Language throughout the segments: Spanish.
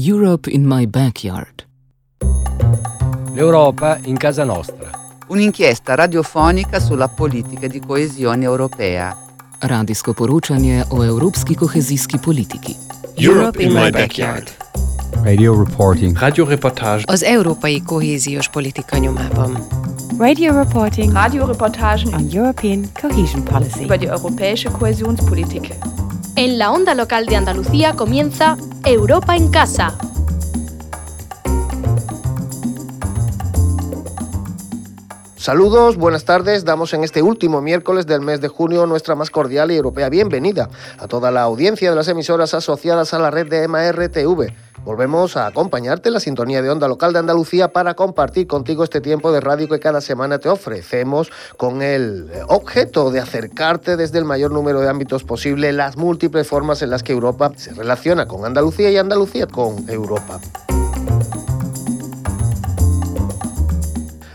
Europe in my backyard. L'Europa in casa nostra. Un'inchiesta radiofonica sulla politica di coesione europea. Radijsko poročanje o evropski kohezijski politiki. Europe in my backyard. Radio reporting. Radioreportage. Az európai kohéziós politika nyomában. Radio reporting. Radioreportagen on European cohesion policy. über die europäische Kohäsionspolitik. En la onda local de Andalucía comienza Europa en casa. Saludos, buenas tardes. Damos en este último miércoles del mes de junio nuestra más cordial y europea bienvenida a toda la audiencia de las emisoras asociadas a la red de MRTV. Volvemos a acompañarte en la sintonía de onda local de Andalucía para compartir contigo este tiempo de radio que cada semana te ofrecemos con el objeto de acercarte desde el mayor número de ámbitos posible las múltiples formas en las que Europa se relaciona con Andalucía y Andalucía con Europa.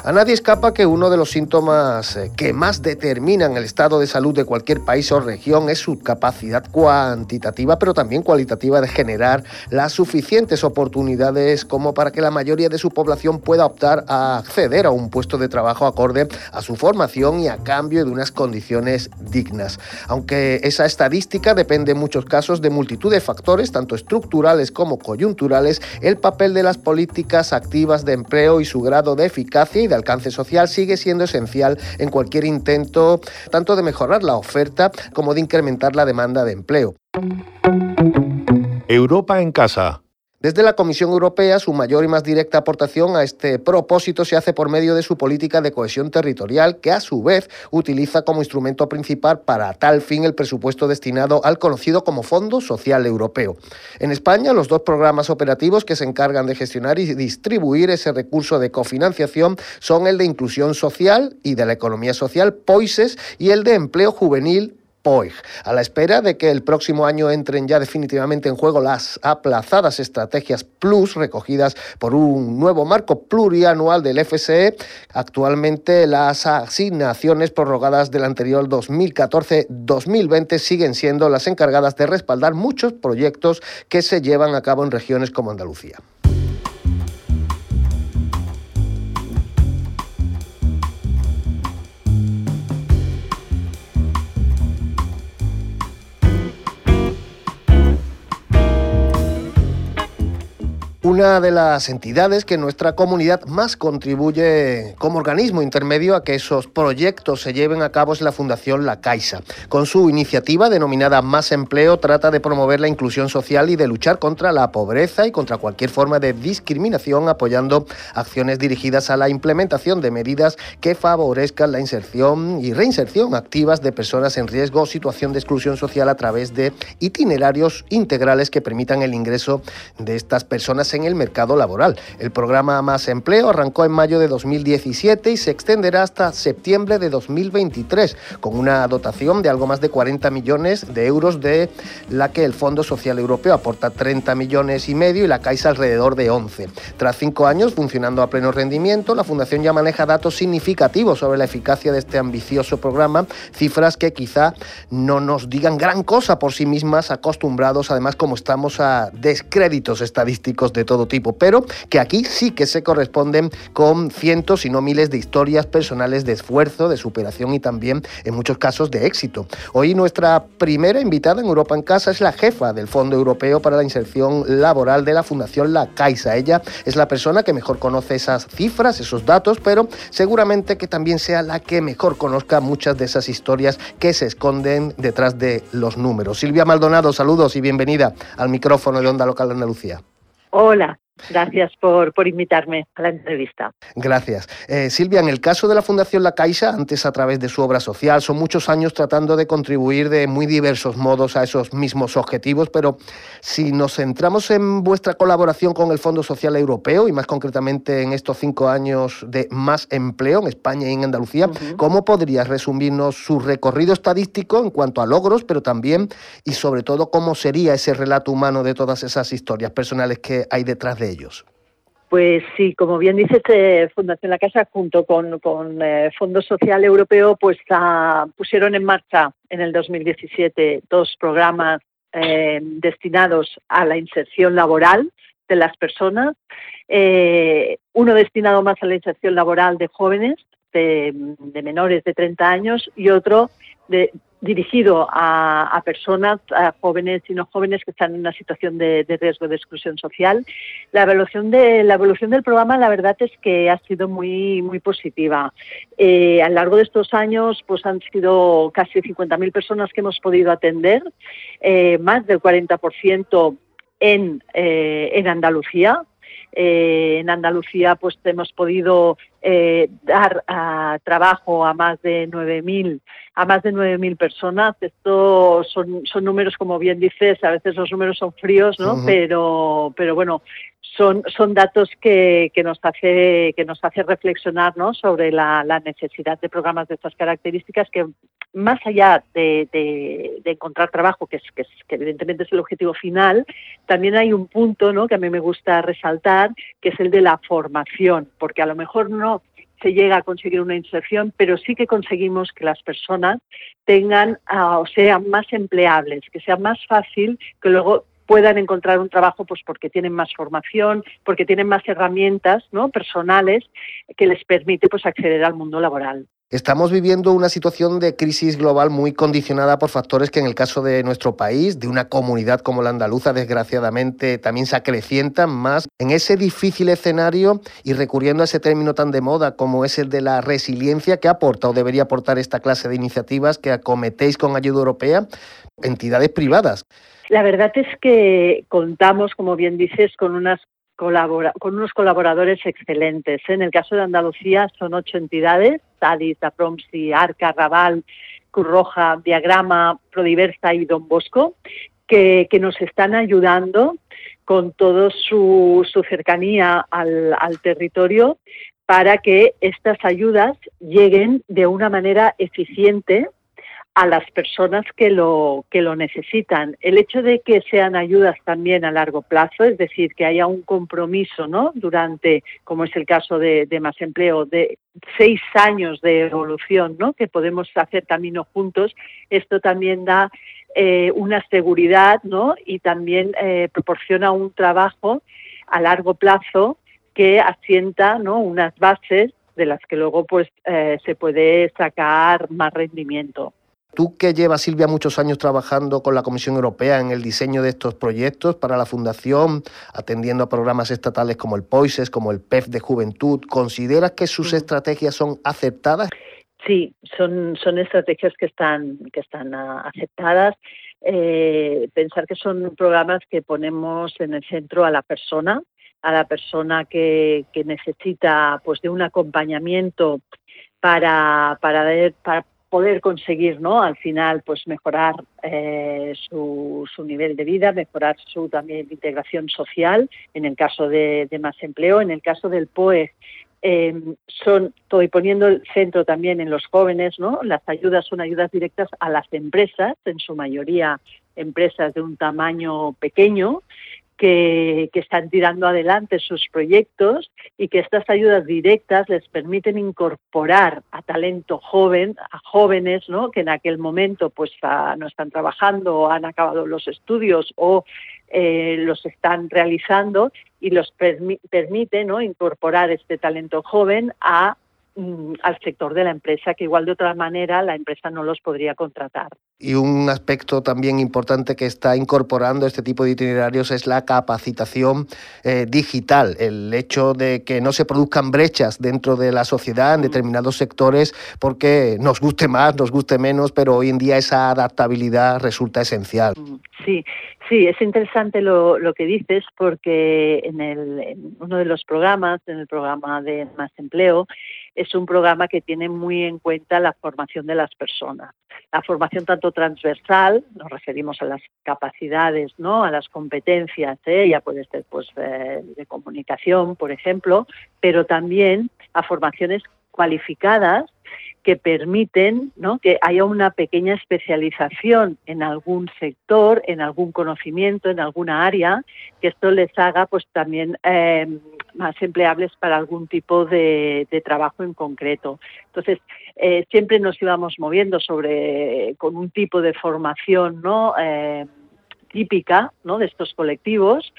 A nadie escapa que uno de los síntomas eh, que más determinan el estado de salud de cualquier país o región es su capacidad cuantitativa, pero también cualitativa de generar las suficientes oportunidades como para que la mayoría de su población pueda optar a acceder a un puesto de trabajo acorde a su formación y a cambio de unas condiciones dignas. Aunque esa estadística depende en muchos casos de multitud de factores, tanto estructurales como coyunturales, el papel de las políticas activas de empleo y su grado de eficacia y alcance social sigue siendo esencial en cualquier intento tanto de mejorar la oferta como de incrementar la demanda de empleo. Europa en casa desde la Comisión Europea, su mayor y más directa aportación a este propósito se hace por medio de su política de cohesión territorial, que a su vez utiliza como instrumento principal para tal fin el presupuesto destinado al conocido como Fondo Social Europeo. En España, los dos programas operativos que se encargan de gestionar y distribuir ese recurso de cofinanciación son el de inclusión social y de la economía social, POISES, y el de empleo juvenil POIG, a la espera de que el próximo año entren ya definitivamente en juego las aplazadas estrategias Plus recogidas por un nuevo marco plurianual del FSE. Actualmente las asignaciones prorrogadas del anterior 2014-2020 siguen siendo las encargadas de respaldar muchos proyectos que se llevan a cabo en regiones como Andalucía. Una de las entidades que nuestra comunidad más contribuye como organismo intermedio a que esos proyectos se lleven a cabo es la Fundación La Caixa. Con su iniciativa denominada Más Empleo trata de promover la inclusión social y de luchar contra la pobreza y contra cualquier forma de discriminación apoyando acciones dirigidas a la implementación de medidas que favorezcan la inserción y reinserción activas de personas en riesgo o situación de exclusión social a través de itinerarios integrales que permitan el ingreso de estas personas en el mercado laboral. El programa Más Empleo arrancó en mayo de 2017 y se extenderá hasta septiembre de 2023, con una dotación de algo más de 40 millones de euros, de la que el Fondo Social Europeo aporta 30 millones y medio y la Caixa alrededor de 11. Tras cinco años funcionando a pleno rendimiento, la Fundación ya maneja datos significativos sobre la eficacia de este ambicioso programa, cifras que quizá no nos digan gran cosa por sí mismas, acostumbrados además como estamos a descréditos estadísticos de todo tipo, pero que aquí sí que se corresponden con cientos y no miles de historias personales de esfuerzo, de superación y también en muchos casos de éxito. Hoy nuestra primera invitada en Europa en Casa es la jefa del Fondo Europeo para la Inserción Laboral de la Fundación La Caixa. Ella es la persona que mejor conoce esas cifras, esos datos, pero seguramente que también sea la que mejor conozca muchas de esas historias que se esconden detrás de los números. Silvia Maldonado, saludos y bienvenida al micrófono de Onda Local de Andalucía. Hola, Gracias por, por, invitarme a la entrevista. Gracias. Eh, Silvia, en el caso de la Fundación La Caixa, antes a través de su obra social, son muchos años tratando de contribuir de muy diversos modos a esos mismos objetivos, pero si nos centramos en vuestra colaboración con el Fondo Social Europeo y más concretamente en estos cinco años de más empleo en España y en Andalucía, ¿cómo podrías resumirnos su recorrido estadístico en cuanto a logros, pero también y sobre todo cómo sería ese relato humano de todas esas historias personales que hay detrás de ellos? Pues sí, como bien dices, eh, Fundación La Casa junto con, con eh, Fondo Social Europeo pues ah, pusieron en marcha en el 2017 dos programas eh, destinados a la inserción laboral de las personas, eh, uno destinado más a la inserción laboral de jóvenes, de, de menores de 30 años, y otro de, dirigido a, personas, a jóvenes y no jóvenes que están en una situación de, riesgo de exclusión social. La evaluación de la evolución del programa, la verdad es que ha sido muy muy positiva. Eh, a lo largo de estos años, pues han sido casi 50.000 personas que hemos podido atender, eh, más del 40% en, eh, en Andalucía, eh, en Andalucía pues hemos podido eh, dar a trabajo a más de 9.000 a más de 9.000 personas. Estos son, son números, como bien dices, a veces los números son fríos, ¿no? Uh -huh. Pero, pero bueno, son, son datos que, que, nos hace que nos hace reflexionar ¿no? sobre la, la, necesidad de programas de estas características que más allá de, de, encontrar trabajo, que, es, que, es, que, evidentemente es el objetivo final, también hay un punto ¿no? que a mí me gusta resaltar, que es el de la formación, porque a lo mejor no se llega a conseguir una inserción, pero sí que conseguimos que las personas tengan uh, o sean más empleables, que sea más fácil que luego puedan encontrar un trabajo pues porque tienen más formación, porque tienen más herramientas ¿no? personales que les permite pues acceder al mundo laboral. Estamos viviendo una situación de crisis global muy condicionada por factores que en el caso de nuestro país, de una comunidad como la andaluza, desgraciadamente también se acrecientan más. En ese difícil escenario y recurriendo a ese término tan de moda como es el de la resiliencia, ¿qué aporta o debería aportar esta clase de iniciativas que acometéis con ayuda europea? Entidades privadas. La verdad es que contamos, como bien dices, con unas con unos colaboradores excelentes. En el caso de Andalucía son ocho entidades, TADIS, APROMSI, ARCA, Raval, Cruz Roja, Diagrama, Prodiversa y Don Bosco, que, que nos están ayudando con toda su, su cercanía al territorio para que estas ayudas lleguen de una manera eficiente a las personas que lo, que lo necesitan. El hecho de que sean ayudas también a largo plazo, es decir, que haya un compromiso ¿no? durante, como es el caso de, de Más Empleo, de seis años de evolución ¿no? que podemos hacer camino juntos, esto también da eh, una seguridad ¿no? y también eh, proporciona un trabajo a largo plazo que asienta ¿no? unas bases de las que luego pues eh, se puede sacar más rendimiento. Tú que llevas, Silvia, muchos años trabajando con la Comisión Europea en el diseño de estos proyectos para la Fundación, atendiendo a programas estatales como el POISES, como el PEF de Juventud, ¿consideras que sus estrategias son aceptadas? Sí, son, son estrategias que están, que están uh, aceptadas. Eh, pensar que son programas que ponemos en el centro a la persona, a la persona que, que necesita pues de un acompañamiento para, para, ver, para poder conseguir, ¿no? Al final, pues mejorar eh, su, su, nivel de vida, mejorar su también integración social, en el caso de, más empleo, en el caso del POE. Eh, son, estoy poniendo el centro también en los jóvenes, ¿no? Las ayudas son ayudas directas a las empresas, en su mayoría empresas de un tamaño pequeño, que, están tirando adelante sus proyectos y que estas ayudas directas les permiten incorporar a talento joven, a jóvenes ¿no? que en aquel momento pues a, no están trabajando o han acabado los estudios o eh, los están realizando y los permi permite ¿no? incorporar este talento joven a al sector de la empresa, que igual de otra manera la empresa no los podría contratar. Y un aspecto también importante que está incorporando este tipo de itinerarios es la capacitación eh, digital, el hecho de que no se produzcan brechas dentro de la sociedad en determinados sectores porque nos guste más, nos guste menos, pero hoy en día esa adaptabilidad resulta esencial. Sí, sí, es interesante lo, lo que dices porque en, el, en uno de los programas, en el programa de Más Empleo, es un programa que tiene muy en cuenta la formación de las personas. La formación tanto transversal, nos referimos a las capacidades, ¿no? a las competencias, ¿eh? ya puede ser pues, eh, de comunicación, por ejemplo, pero también a formaciones cualificadas que permiten ¿no? que haya una pequeña especialización en algún sector, en algún conocimiento, en alguna área, que esto les haga pues también eh, más empleables para algún tipo de, trabajo en concreto. Entonces, eh, siempre nos íbamos moviendo sobre con un tipo de formación ¿no? Eh, típica ¿no? de estos colectivos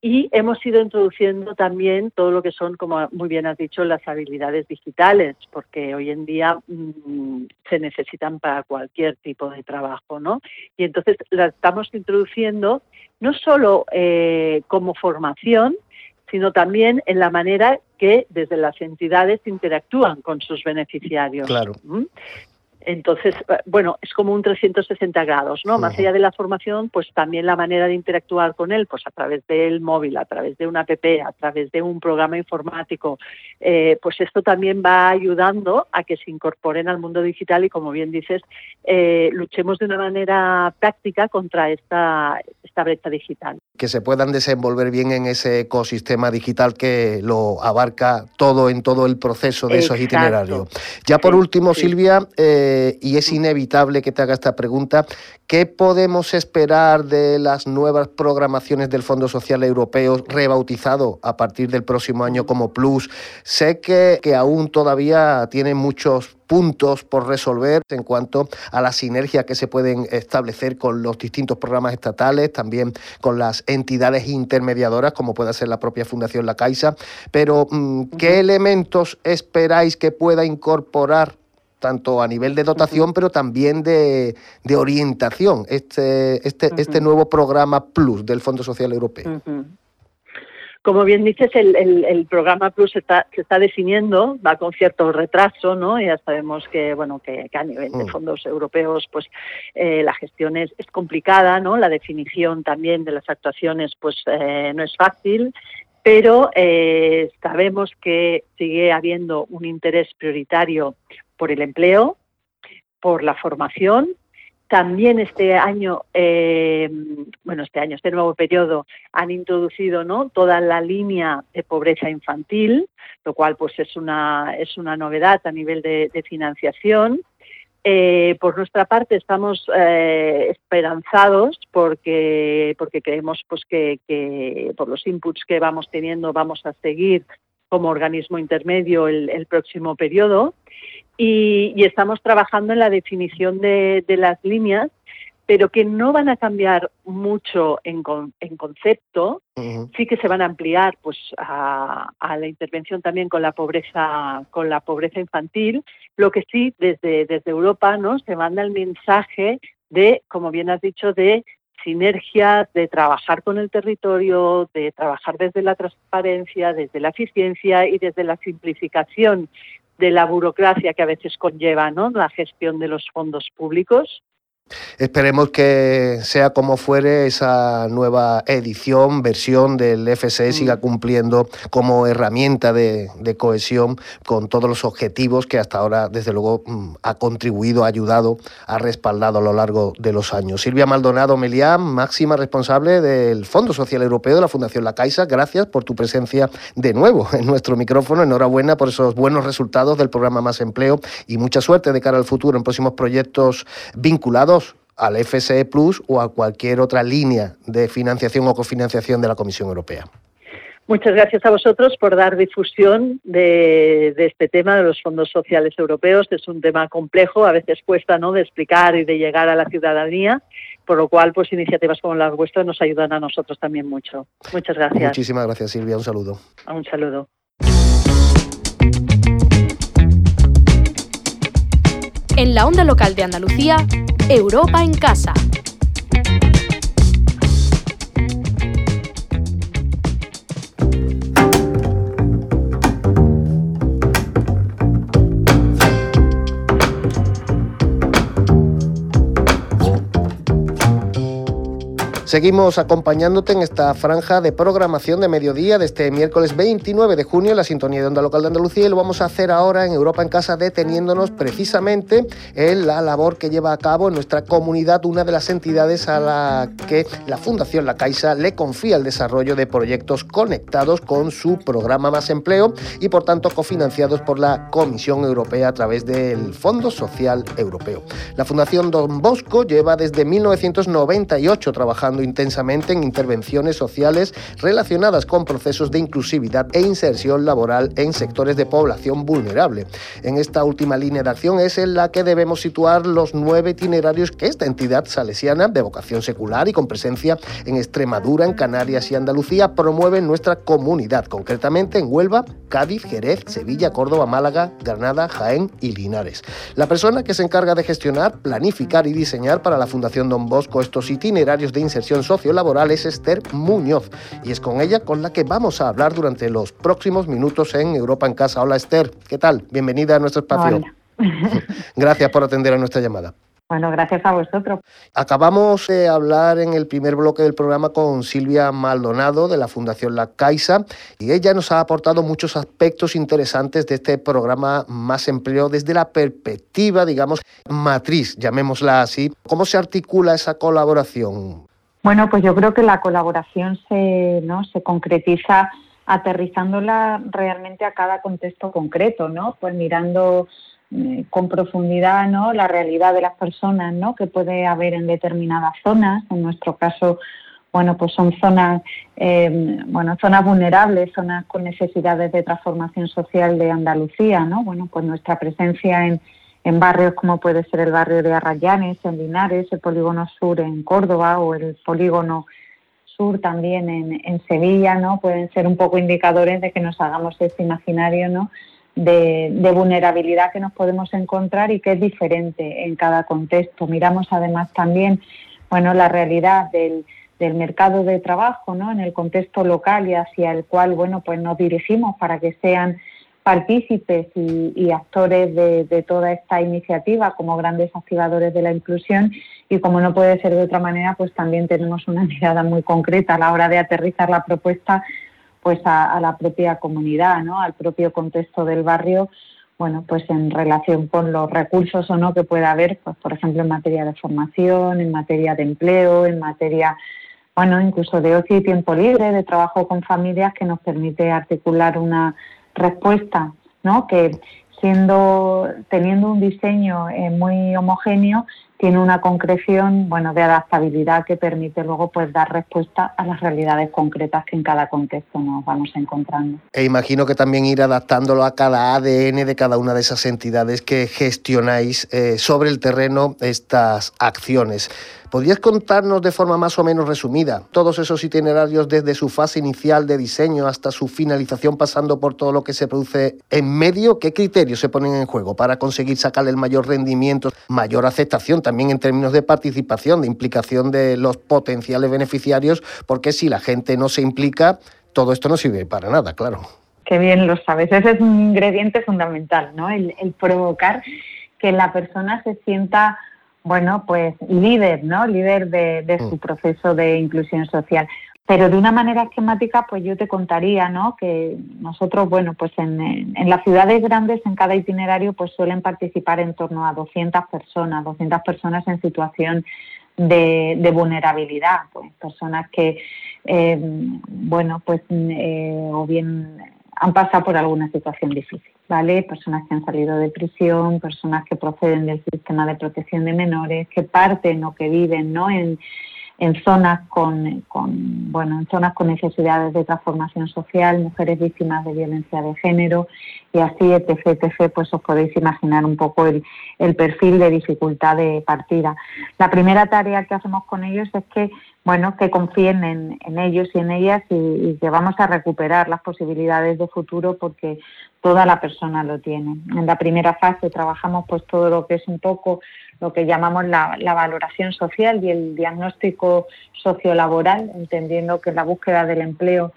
y hemos ido introduciendo también todo lo que son, como muy bien has dicho, las habilidades digitales, porque hoy en día mmm, se necesitan para cualquier tipo de trabajo, ¿no? Y entonces las estamos introduciendo no solo eh, como formación, sino también en la manera que desde las entidades interactúan con sus beneficiarios. Claro. ¿Mm? Entonces, eh, bueno, es como un 360 grados, ¿no? Más allá de la formación, pues también la manera de interactuar con él, pues a través del móvil, a través de una app, a través de un programa informático, eh, pues esto también va ayudando a que se incorporen al mundo digital y, como bien dices, eh, luchemos de una manera práctica contra esta, esta brecha digital. Que se puedan desenvolver bien en ese ecosistema digital que lo abarca todo en todo el proceso de esos itinerarios. Ya por Sí, último, sí. Silvia, eh, y es inevitable que te haga esta pregunta, ¿qué podemos esperar de las nuevas programaciones del Fondo Social Europeo rebautizado a partir del próximo año como Plus? Sé que, que aún todavía tiene muchos puntos por resolver en cuanto a la sinergia que se pueden establecer con los distintos programas estatales, también con las entidades intermediadoras, como pueda ser la propia Fundación La Caixa. Pero, mm, ¿qué elementos esperáis que pueda incorporar tanto a nivel de dotación, pero también de, de orientación, este, este, este nuevo programa Plus del Fondo Social Europeo. Como bien dices, el, el- el programa Plus está, se está definiendo, va con cierto retraso, ¿no? Ya sabemos que, bueno, que, que a nivel de Mm. fondos europeos, pues eh, la gestión es, es complicada, ¿no? La definición también de las actuaciones, pues eh, no es fácil, pero eh, sabemos que sigue habiendo un interés prioritario por el empleo, por la formación. También este año, eh, bueno, este año, este nuevo periodo, han introducido ¿no? toda la línea de pobreza infantil, lo cual pues es una, es una novedad a nivel de, financiación. Eh, por nuestra parte estamos eh, esperanzados porque, porque creemos pues, que por los inputs que vamos teniendo vamos a seguir como organismo intermedio el, el próximo periodo. Y, y estamos trabajando en la definición de, de las líneas, pero que no van a cambiar mucho en, con- en concepto, sí que se van a ampliar pues a, a la intervención también con la pobreza con la pobreza infantil. Lo que sí desde desde Europa no se manda el mensaje de como bien has dicho de sinergias de trabajar con el territorio de trabajar desde la transparencia desde la eficiencia y desde la simplificación de la burocracia que a veces conlleva ¿no? la gestión de los fondos públicos Esperemos que sea como fuere esa nueva edición, versión del FSE siga cumpliendo como herramienta de, de cohesión con todos los objetivos que hasta ahora, desde luego, mm, ha contribuido, ha ayudado, ha respaldado a lo largo de los años. Silvia Maldonado Melián, máxima responsable del Fondo Social Europeo de la Fundación La Caixa, gracias por tu presencia de nuevo en nuestro micrófono. Enhorabuena por esos buenos resultados del programa Más Empleo y mucha suerte de cara al futuro en próximos proyectos vinculados al FSE Plus o a cualquier otra línea de financiación o cofinanciación de la Comisión Europea. Muchas gracias a vosotros por dar difusión de, de, este tema de los fondos sociales europeos. Es un tema complejo, a veces cuesta ¿no? de explicar y de llegar a la ciudadanía, por lo cual pues iniciativas como las vuestras nos ayudan a nosotros también mucho. Muchas gracias. Muchísimas gracias Silvia, un saludo. Un saludo. En la onda local de Andalucía, Europa en casa. Seguimos acompañándote en esta franja de programación de mediodía de este miércoles 29 de junio en la sintonía de Onda Local de Andalucía y lo vamos a hacer ahora en Europa en Casa deteniéndonos precisamente en la labor que lleva a cabo en nuestra comunidad una de las entidades a la que la Fundación La Caixa le confía el desarrollo de proyectos conectados con su programa Más Empleo y por tanto cofinanciados por la Comisión Europea a través del Fondo Social Europeo. La Fundación Don Bosco lleva desde 1998 trabajando intensamente en intervenciones sociales relacionadas con procesos de inclusividad e inserción laboral en sectores de población vulnerable. En esta última línea de acción es en la que debemos situar los nueve itinerarios que esta entidad salesiana de vocación secular y con presencia en Extremadura, en Canarias y Andalucía promueve en nuestra comunidad, concretamente en Huelva, Cádiz, Jerez, Sevilla, Córdoba, Málaga, Granada, Jaén y Linares. La persona que se encarga de gestionar, planificar y diseñar para la Fundación Don Bosco estos itinerarios de inserción sociolaboral es Esther Muñoz y es con ella con la que vamos a hablar durante los próximos minutos en Europa en Casa. Hola Esther, ¿qué tal? Bienvenida a nuestro espacio. Gracias por atender a nuestra llamada. Bueno, gracias a vosotros. Acabamos de hablar en el primer bloque del programa con Silvia Maldonado de la Fundación La Caixa y ella nos ha aportado muchos aspectos interesantes de este programa Más Empleo desde la perspectiva, digamos, matriz, llamémosla así. ¿Cómo se articula esa colaboración? Bueno, pues yo creo que la colaboración se, ¿no? se concretiza aterrizándola realmente a cada contexto concreto, ¿no? Pues mirando eh, con profundidad ¿no? la realidad de las personas ¿no? que puede haber en determinadas zonas. En nuestro caso, bueno, pues son zonas, eh, bueno, zonas vulnerables, zonas con necesidades de transformación social de Andalucía, ¿no? Bueno, pues nuestra presencia en, en barrios como puede ser el barrio de Arrayanes, en Linares, el polígono sur en Córdoba o el polígono sur también en, Sevilla, ¿no? Pueden ser un poco indicadores de que nos hagamos este imaginario, ¿no? de, vulnerabilidad que nos podemos encontrar y que es diferente en cada contexto. Miramos además también bueno, la realidad del, mercado de trabajo ¿no? en el contexto local y hacia el cual bueno, pues nos dirigimos para que sean partícipes y, actores de, toda esta iniciativa como grandes activadores de la inclusión y como no puede ser de otra manera, pues también tenemos una mirada muy concreta a la hora de aterrizar la propuesta pues a, la propia comunidad, ¿no? al propio contexto del barrio, bueno, pues en relación con los recursos o no que pueda haber, pues por ejemplo en materia de formación, en materia de empleo, en materia, bueno, incluso de ocio y tiempo libre, de trabajo con familias que nos permite articular una respuesta, ¿no? Que siendo teniendo un diseño eh, muy homogéneo tiene una concreción bueno de adaptabilidad que permite luego pues dar respuesta a las realidades concretas que en cada contexto nos vamos encontrando. E imagino que también ir adaptándolo a cada ADN de cada una de esas entidades que gestionáis eh, sobre el terreno estas acciones. ¿Podrías contarnos de forma más o menos resumida todos esos itinerarios desde su fase inicial de diseño hasta su finalización, pasando por todo lo que se produce en medio? ¿Qué criterios se ponen en juego para conseguir sacarle el mayor rendimiento, mayor aceptación también en términos de participación, de implicación de los potenciales beneficiarios? Porque si la gente no se implica, todo esto no sirve para nada, claro. Qué bien lo sabes. Ese es un ingrediente fundamental, ¿no? el provocar que la persona se sienta bueno, pues líder, ¿no? Líder de, su mm. proceso de inclusión social. Pero de una manera esquemática, pues yo te contaría, ¿no? Que nosotros, bueno, pues en, en, las ciudades grandes, en cada itinerario, pues suelen participar en torno a 200 personas, 200 personas en situación de, vulnerabilidad, pues personas que, eh, bueno, pues eh, o bien han pasado por alguna situación difícil. ¿vale? Personas que han salido de prisión, personas que proceden del sistema de protección de menores, que parten o que viven, ¿no? En, en zonas con, bueno, en zonas con necesidades de transformación social, mujeres víctimas de violencia de género y así, etc., etc., pues os podéis imaginar un poco el, el perfil de dificultad de partida. La primera tarea que hacemos con ellos es que bueno, que confíen en, en ellos y en ellas y, que vamos a recuperar las posibilidades de futuro porque toda la persona lo tiene. En la primera fase trabajamos pues todo lo que es un poco lo que llamamos la, valoración social y el diagnóstico sociolaboral, entendiendo que la búsqueda del empleo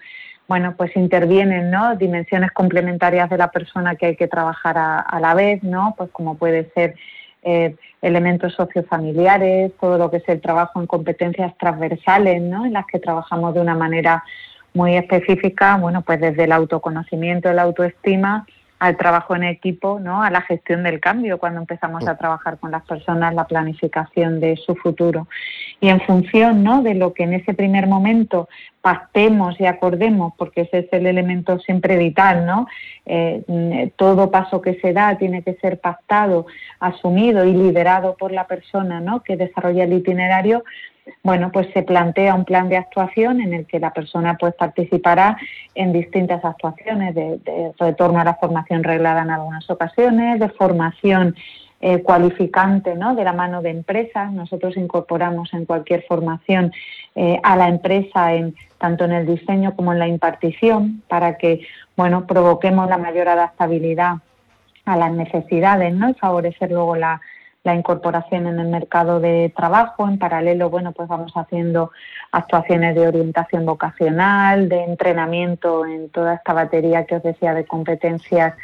bueno, pues intervienen, ¿no? Dimensiones complementarias de la persona que hay que trabajar a, la vez, ¿no? Pues como puede ser eh, elementos sociofamiliares, todo lo que es el trabajo en competencias transversales, ¿no? En las que trabajamos de una manera muy específica, bueno, pues desde el autoconocimiento, la autoestima, al trabajo en equipo, ¿no? a la gestión del cambio, cuando empezamos a trabajar con las personas, la planificación de su futuro. Y en función ¿no? de lo que en ese primer momento pactemos y acordemos, porque ese es el elemento siempre vital, ¿no? Eh, todo paso que se da tiene que ser pactado, asumido y liderado por la persona ¿no? que desarrolla el itinerario, bueno, pues se plantea un plan de actuación en el que la persona pues participará en distintas actuaciones de, de retorno a la formación reglada en algunas ocasiones, de formación eh, cualificante ¿no? de la mano de empresas. Nosotros incorporamos en cualquier formación eh, a la empresa en, tanto en el diseño como en la impartición para que bueno, provoquemos la mayor adaptabilidad a las necesidades ¿no? y favorecer luego la, la incorporación en el mercado de trabajo. En paralelo, bueno, pues vamos haciendo actuaciones de orientación vocacional, de entrenamiento en toda esta batería que os decía de competencias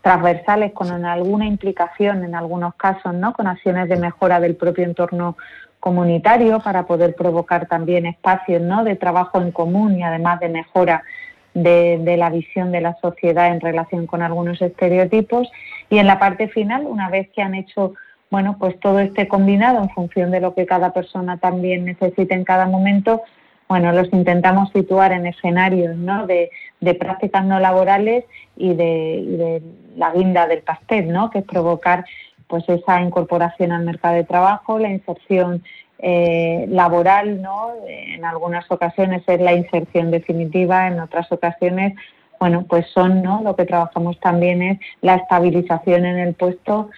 transversales con alguna implicación en algunos casos, ¿no? Con acciones de mejora del propio entorno comunitario para poder provocar también espacios, ¿no? De trabajo en común y además de mejora de, de la visión de la sociedad en relación con algunos estereotipos. Y en la parte final, una vez que han hecho bueno, pues todo este combinado en función de lo que cada persona también necesite en cada momento, bueno, los intentamos situar en escenarios ¿no? de, prácticas no laborales y de, la guinda del pastel, ¿no? que es provocar pues esa incorporación al mercado de trabajo, la inserción eh, laboral, ¿no? en algunas ocasiones es la inserción definitiva, en otras ocasiones, bueno, pues son, ¿no? lo que trabajamos también es la estabilización en el puesto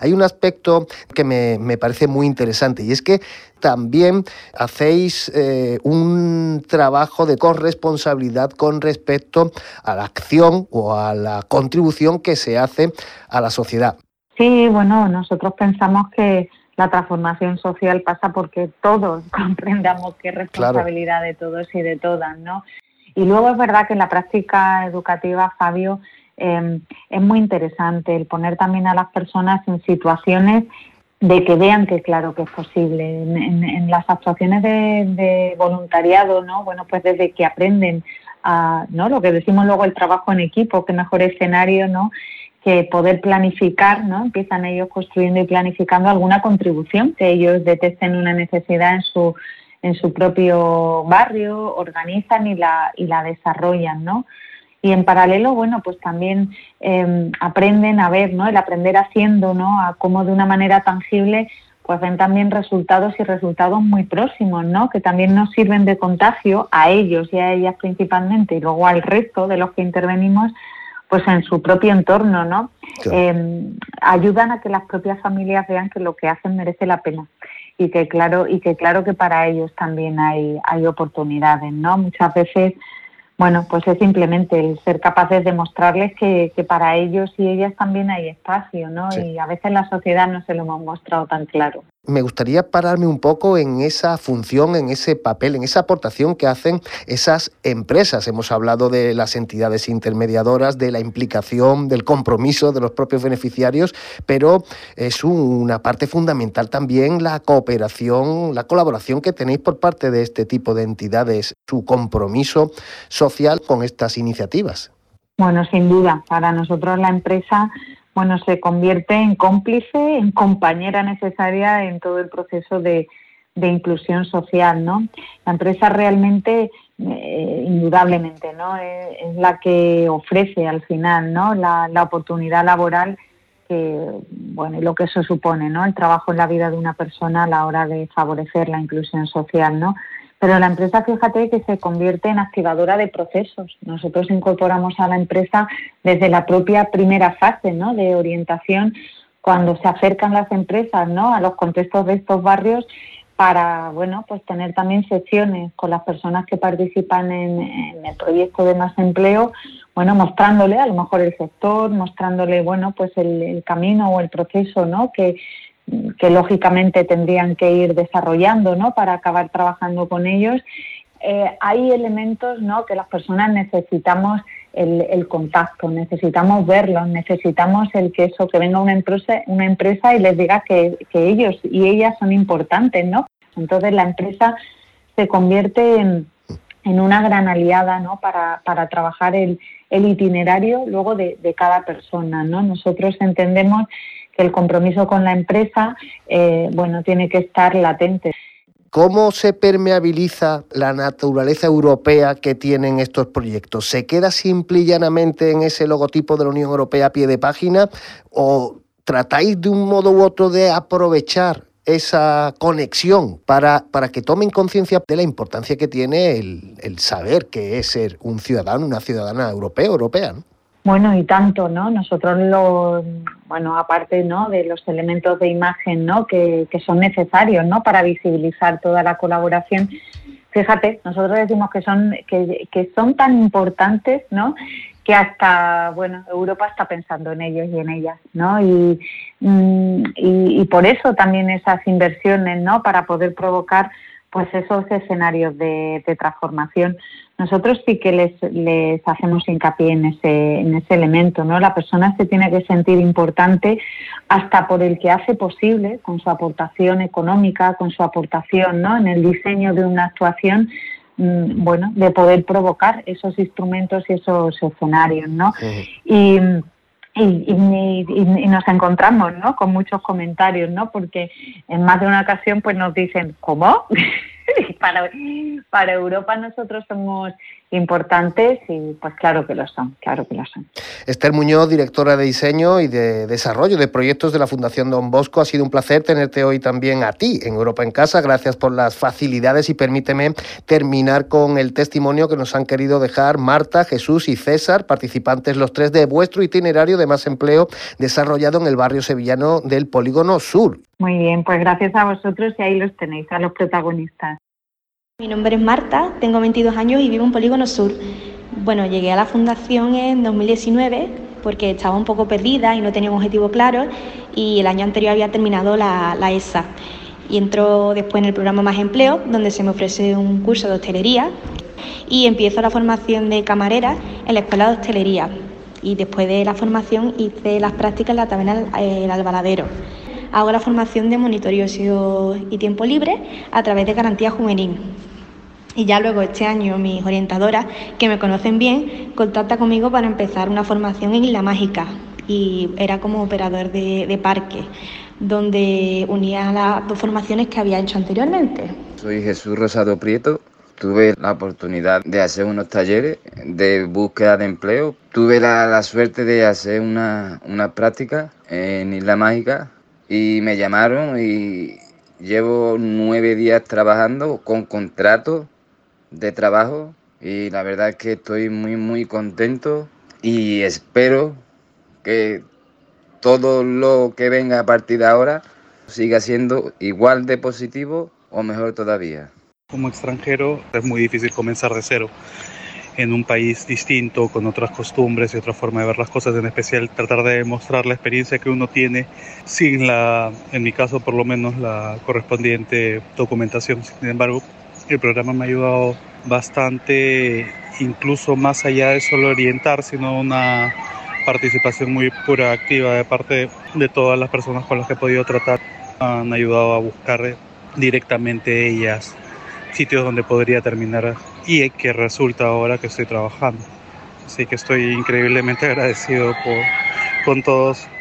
hay un aspecto que me, parece muy interesante y es que también hacéis eh, un trabajo de corresponsabilidad con respecto a la acción o a la contribución que se hace a la sociedad. Sí, bueno, nosotros pensamos que la transformación social pasa porque todos comprendamos que es responsabilidad de todos y de todas, ¿no? Y luego es verdad que en la práctica educativa, Fabio, Em, es muy interesante el poner también a las personas en situaciones de que vean que claro que es posible. En, las actuaciones de, voluntariado, ¿no? Bueno, pues desde que aprenden a, ¿no? Lo que decimos luego el trabajo en equipo, que mejor escenario, ¿no? Que poder planificar, ¿no? Empiezan ellos construyendo y planificando alguna contribución que ellos detecten una necesidad en su en su propio barrio, organizan y la y la desarrollan, ¿no? Y en paralelo, bueno, pues también em, aprenden a ver, ¿no? El aprender haciendo, ¿no? A cómo de una manera tangible pues ven también resultados y resultados muy próximos, ¿no? Que también nos sirven de contagio a ellos y a ellas principalmente y luego al resto de los que intervenimos, pues en su propio entorno, ¿no? Em, ayudan a que las propias familias vean que lo que hacen merece la pena y que claro y que claro que para ellos también hay hay oportunidades, ¿no? Muchas veces bueno, pues es simplemente el ser capaces de mostrarles que, para ellos y ellas también hay espacio, ¿no? Y a veces la sociedad no se lo hemos mostrado tan claro me gustaría pararme un poco en esa función, en ese papel, en esa aportación que hacen esas empresas. Hemos hablado de las entidades intermediadoras, de la implicación, del compromiso de los propios beneficiarios, pero es una parte fundamental también la cooperación, la colaboración que tenéis por parte de este tipo de entidades, su compromiso social con estas iniciativas. Bueno, sin duda, para nosotros la empresa bueno, se convierte en cómplice, en compañera necesaria en todo el proceso de, inclusión social, ¿no? La empresa realmente, eh, indudablemente, ¿no? Eh, es, la que ofrece al final, ¿no? La, la oportunidad laboral que, bueno, y lo que eso supone, ¿no? El trabajo en la vida de una persona a la hora de favorecer la inclusión social, ¿no? Pero la empresa, fíjate que se convierte en activadora de procesos. Nosotros incorporamos a la empresa desde la propia primera fase ¿no? de orientación, cuando se acercan las empresas ¿no? a los contextos de estos barrios para bueno pues tener también sesiones con las personas que participan en, en, el proyecto de más empleo bueno mostrándole a lo mejor el sector mostrándole bueno pues el, el camino o el proceso no que que lógicamente tendrían que ir desarrollando ¿no? para acabar trabajando con ellos. Eh, hay elementos ¿no? que las personas necesitamos el, contacto, necesitamos verlos, necesitamos el que eso, que venga una empresa, una empresa y les diga que, ellos y ellas son importantes, ¿no? Entonces la empresa se convierte en, una gran aliada ¿no? para, para trabajar el, el itinerario luego de, de, cada persona. ¿no? Nosotros entendemos que el compromiso con la empresa, eh, bueno, tiene que estar latente. ¿Cómo se permeabiliza la naturaleza europea que tienen estos proyectos? ¿Se queda simple y llanamente en ese logotipo de la Unión Europea a pie de página o tratáis de un modo u otro de aprovechar esa conexión para, para que tomen conciencia de la importancia que tiene el, el, saber que es ser un ciudadano, una ciudadana europea, europea. ¿no? Bueno, y tanto, ¿no? Nosotros lo, bueno, aparte, ¿no? De los elementos de imagen, ¿no? Que, que son necesarios, ¿no? Para visibilizar toda la colaboración. Fíjate, nosotros decimos que son que, que son tan importantes, ¿no? que hasta, bueno, Europa está pensando en ellos y en ellas, ¿no? Y, mm, y, y, por eso también esas inversiones, ¿no? Para poder provocar, pues, esos escenarios de, de transformación. Nosotros sí que les, les hacemos hincapié en ese, en ese elemento, ¿no? La persona se tiene que sentir importante hasta por el que hace posible, con su aportación económica, con su aportación, ¿no? En el diseño de una actuación, bueno, de poder provocar esos instrumentos y esos escenarios, ¿no? Y, y, y, y, nos encontramos, ¿no? Con muchos comentarios, ¿no? Porque en más de una ocasión, pues nos dicen, ¿cómo? para, Europa nosotros somos importantes y pues claro que lo son, claro que lo son. Esther Muñoz, directora de diseño y de desarrollo de proyectos de la Fundación Don Bosco, ha sido un placer tenerte hoy también a ti en Europa en Casa. Gracias por las facilidades y permíteme terminar con el testimonio que nos han querido dejar Marta, Jesús y César, participantes los tres de vuestro itinerario de más empleo desarrollado en el barrio sevillano del Polígono Sur. Muy bien, pues gracias a vosotros y ahí los tenéis, a los protagonistas. Mi nombre es Marta, tengo 22 años y vivo en Polígono Sur. Bueno, llegué a la fundación en 2019 porque estaba un poco perdida y no tenía un objetivo claro y el año anterior había terminado la, ESA. Y entro después en el programa Más Empleo, donde se me ofrece un curso de hostelería y empiezo la formación de camarera en la Escuela de Hostelería. Y después de la formación hice las prácticas en la taberna El Albaladero. Hago la formación de monitoreo y tiempo libre a través de garantía juvenil. Y ya luego este año mis orientadoras, que me conocen bien, contacta conmigo para empezar una formación en Isla Mágica. Y era como operador de, de parque, donde unía las dos formaciones que había hecho anteriormente. Soy Jesús Rosado Prieto, Tuve la oportunidad de hacer unos talleres de búsqueda de empleo. Tuve la, la suerte de hacer una, una, práctica en Isla Mágica y me llamaron y llevo nueve días trabajando con contrato de trabajo y la verdad es que estoy muy muy contento y espero que todo lo que venga a partir de ahora siga siendo igual de positivo o mejor todavía. Como extranjero es muy difícil comenzar de cero en un país distinto, con otras costumbres y otra forma de ver las cosas, en especial tratar de demostrar la experiencia que uno tiene sin la, en mi caso por lo menos, la correspondiente documentación. Sin embargo, el programa me ha ayudado bastante, incluso más allá de solo orientar, sino una participación muy pura, activa de parte de todas las personas con las que he podido tratar. Han ayudado a buscar directamente ellas sitios donde podría terminar y que resulta ahora que estoy trabajando. Así que estoy increíblemente agradecido por, con todos.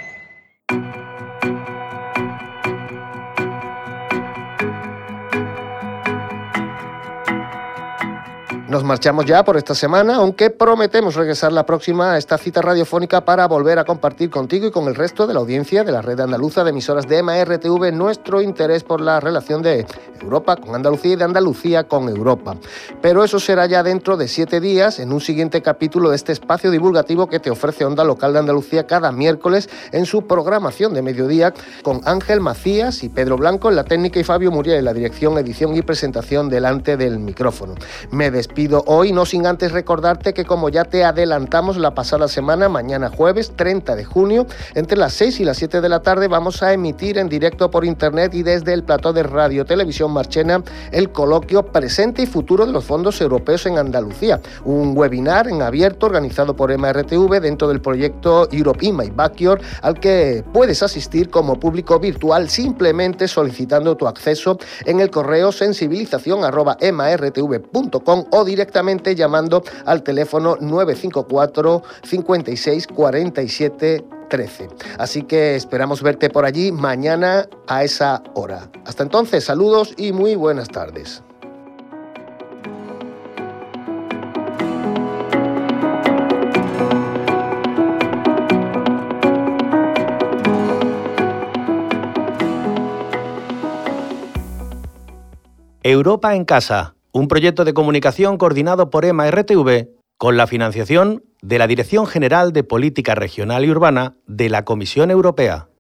Nos marchamos ya por esta semana, aunque prometemos regresar la próxima a esta cita radiofónica para volver a compartir contigo y con el resto de la audiencia de la red andaluza de emisoras de MRTV nuestro interés por la relación de Europa con Andalucía y de Andalucía con Europa. Pero eso será ya dentro de siete días en un siguiente capítulo de este espacio divulgativo que te ofrece Onda Local de Andalucía cada miércoles en su programación de mediodía con Ángel Macías y Pedro Blanco en la técnica y Fabio Muriel en la dirección, edición y presentación delante del micrófono. Me despido hoy, no sin antes recordarte que como ya te adelantamos la pasada semana, mañana jueves 30 de junio, entre las 6 y las 7 de la tarde vamos a emitir en directo por internet y desde el plató de Radio Televisión Marchena el coloquio Presente y Futuro de los Fondos Europeos en Andalucía, un webinar en abierto organizado por MRTV dentro del proyecto Europe in My Backyard al que puedes asistir como público virtual simplemente solicitando tu acceso en el correo sensibilización@mrtv.com o directamente llamando al teléfono 954 56 47 13. Así que esperamos verte por allí mañana a esa hora. Hasta entonces, saludos y muy buenas tardes. Europa en Casa, un proyecto de comunicación coordinado por EMA RTV con la financiación de la Dirección General de Política Regional y Urbana de la Comisión Europea.